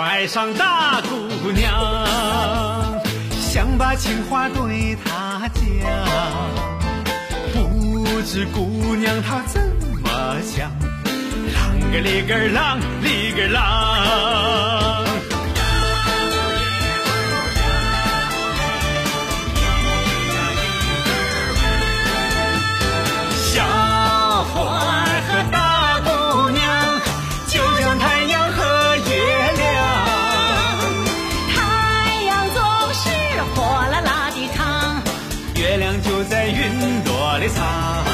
爱上大姑娘，想把情话对她讲，不知姑娘她怎么想，啷个哩个啷哩个啷。在云朵里藏。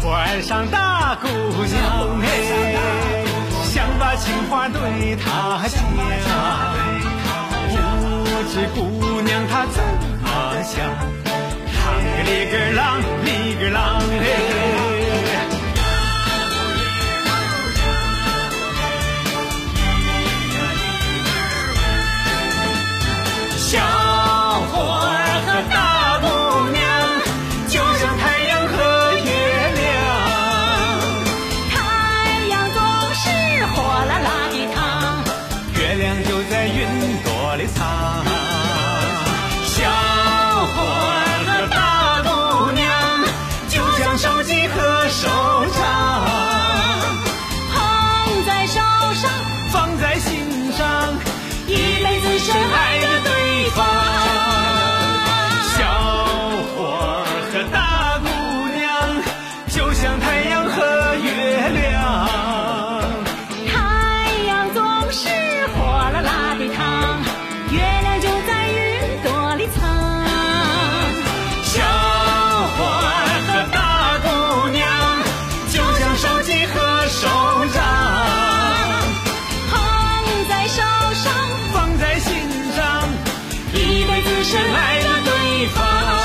伙儿爱上大姑娘，哎，想把情话对她讲，不知姑娘她怎么想，啷个哩个啷里个啷，哎。放在心上，一辈子深爱。深爱着对方。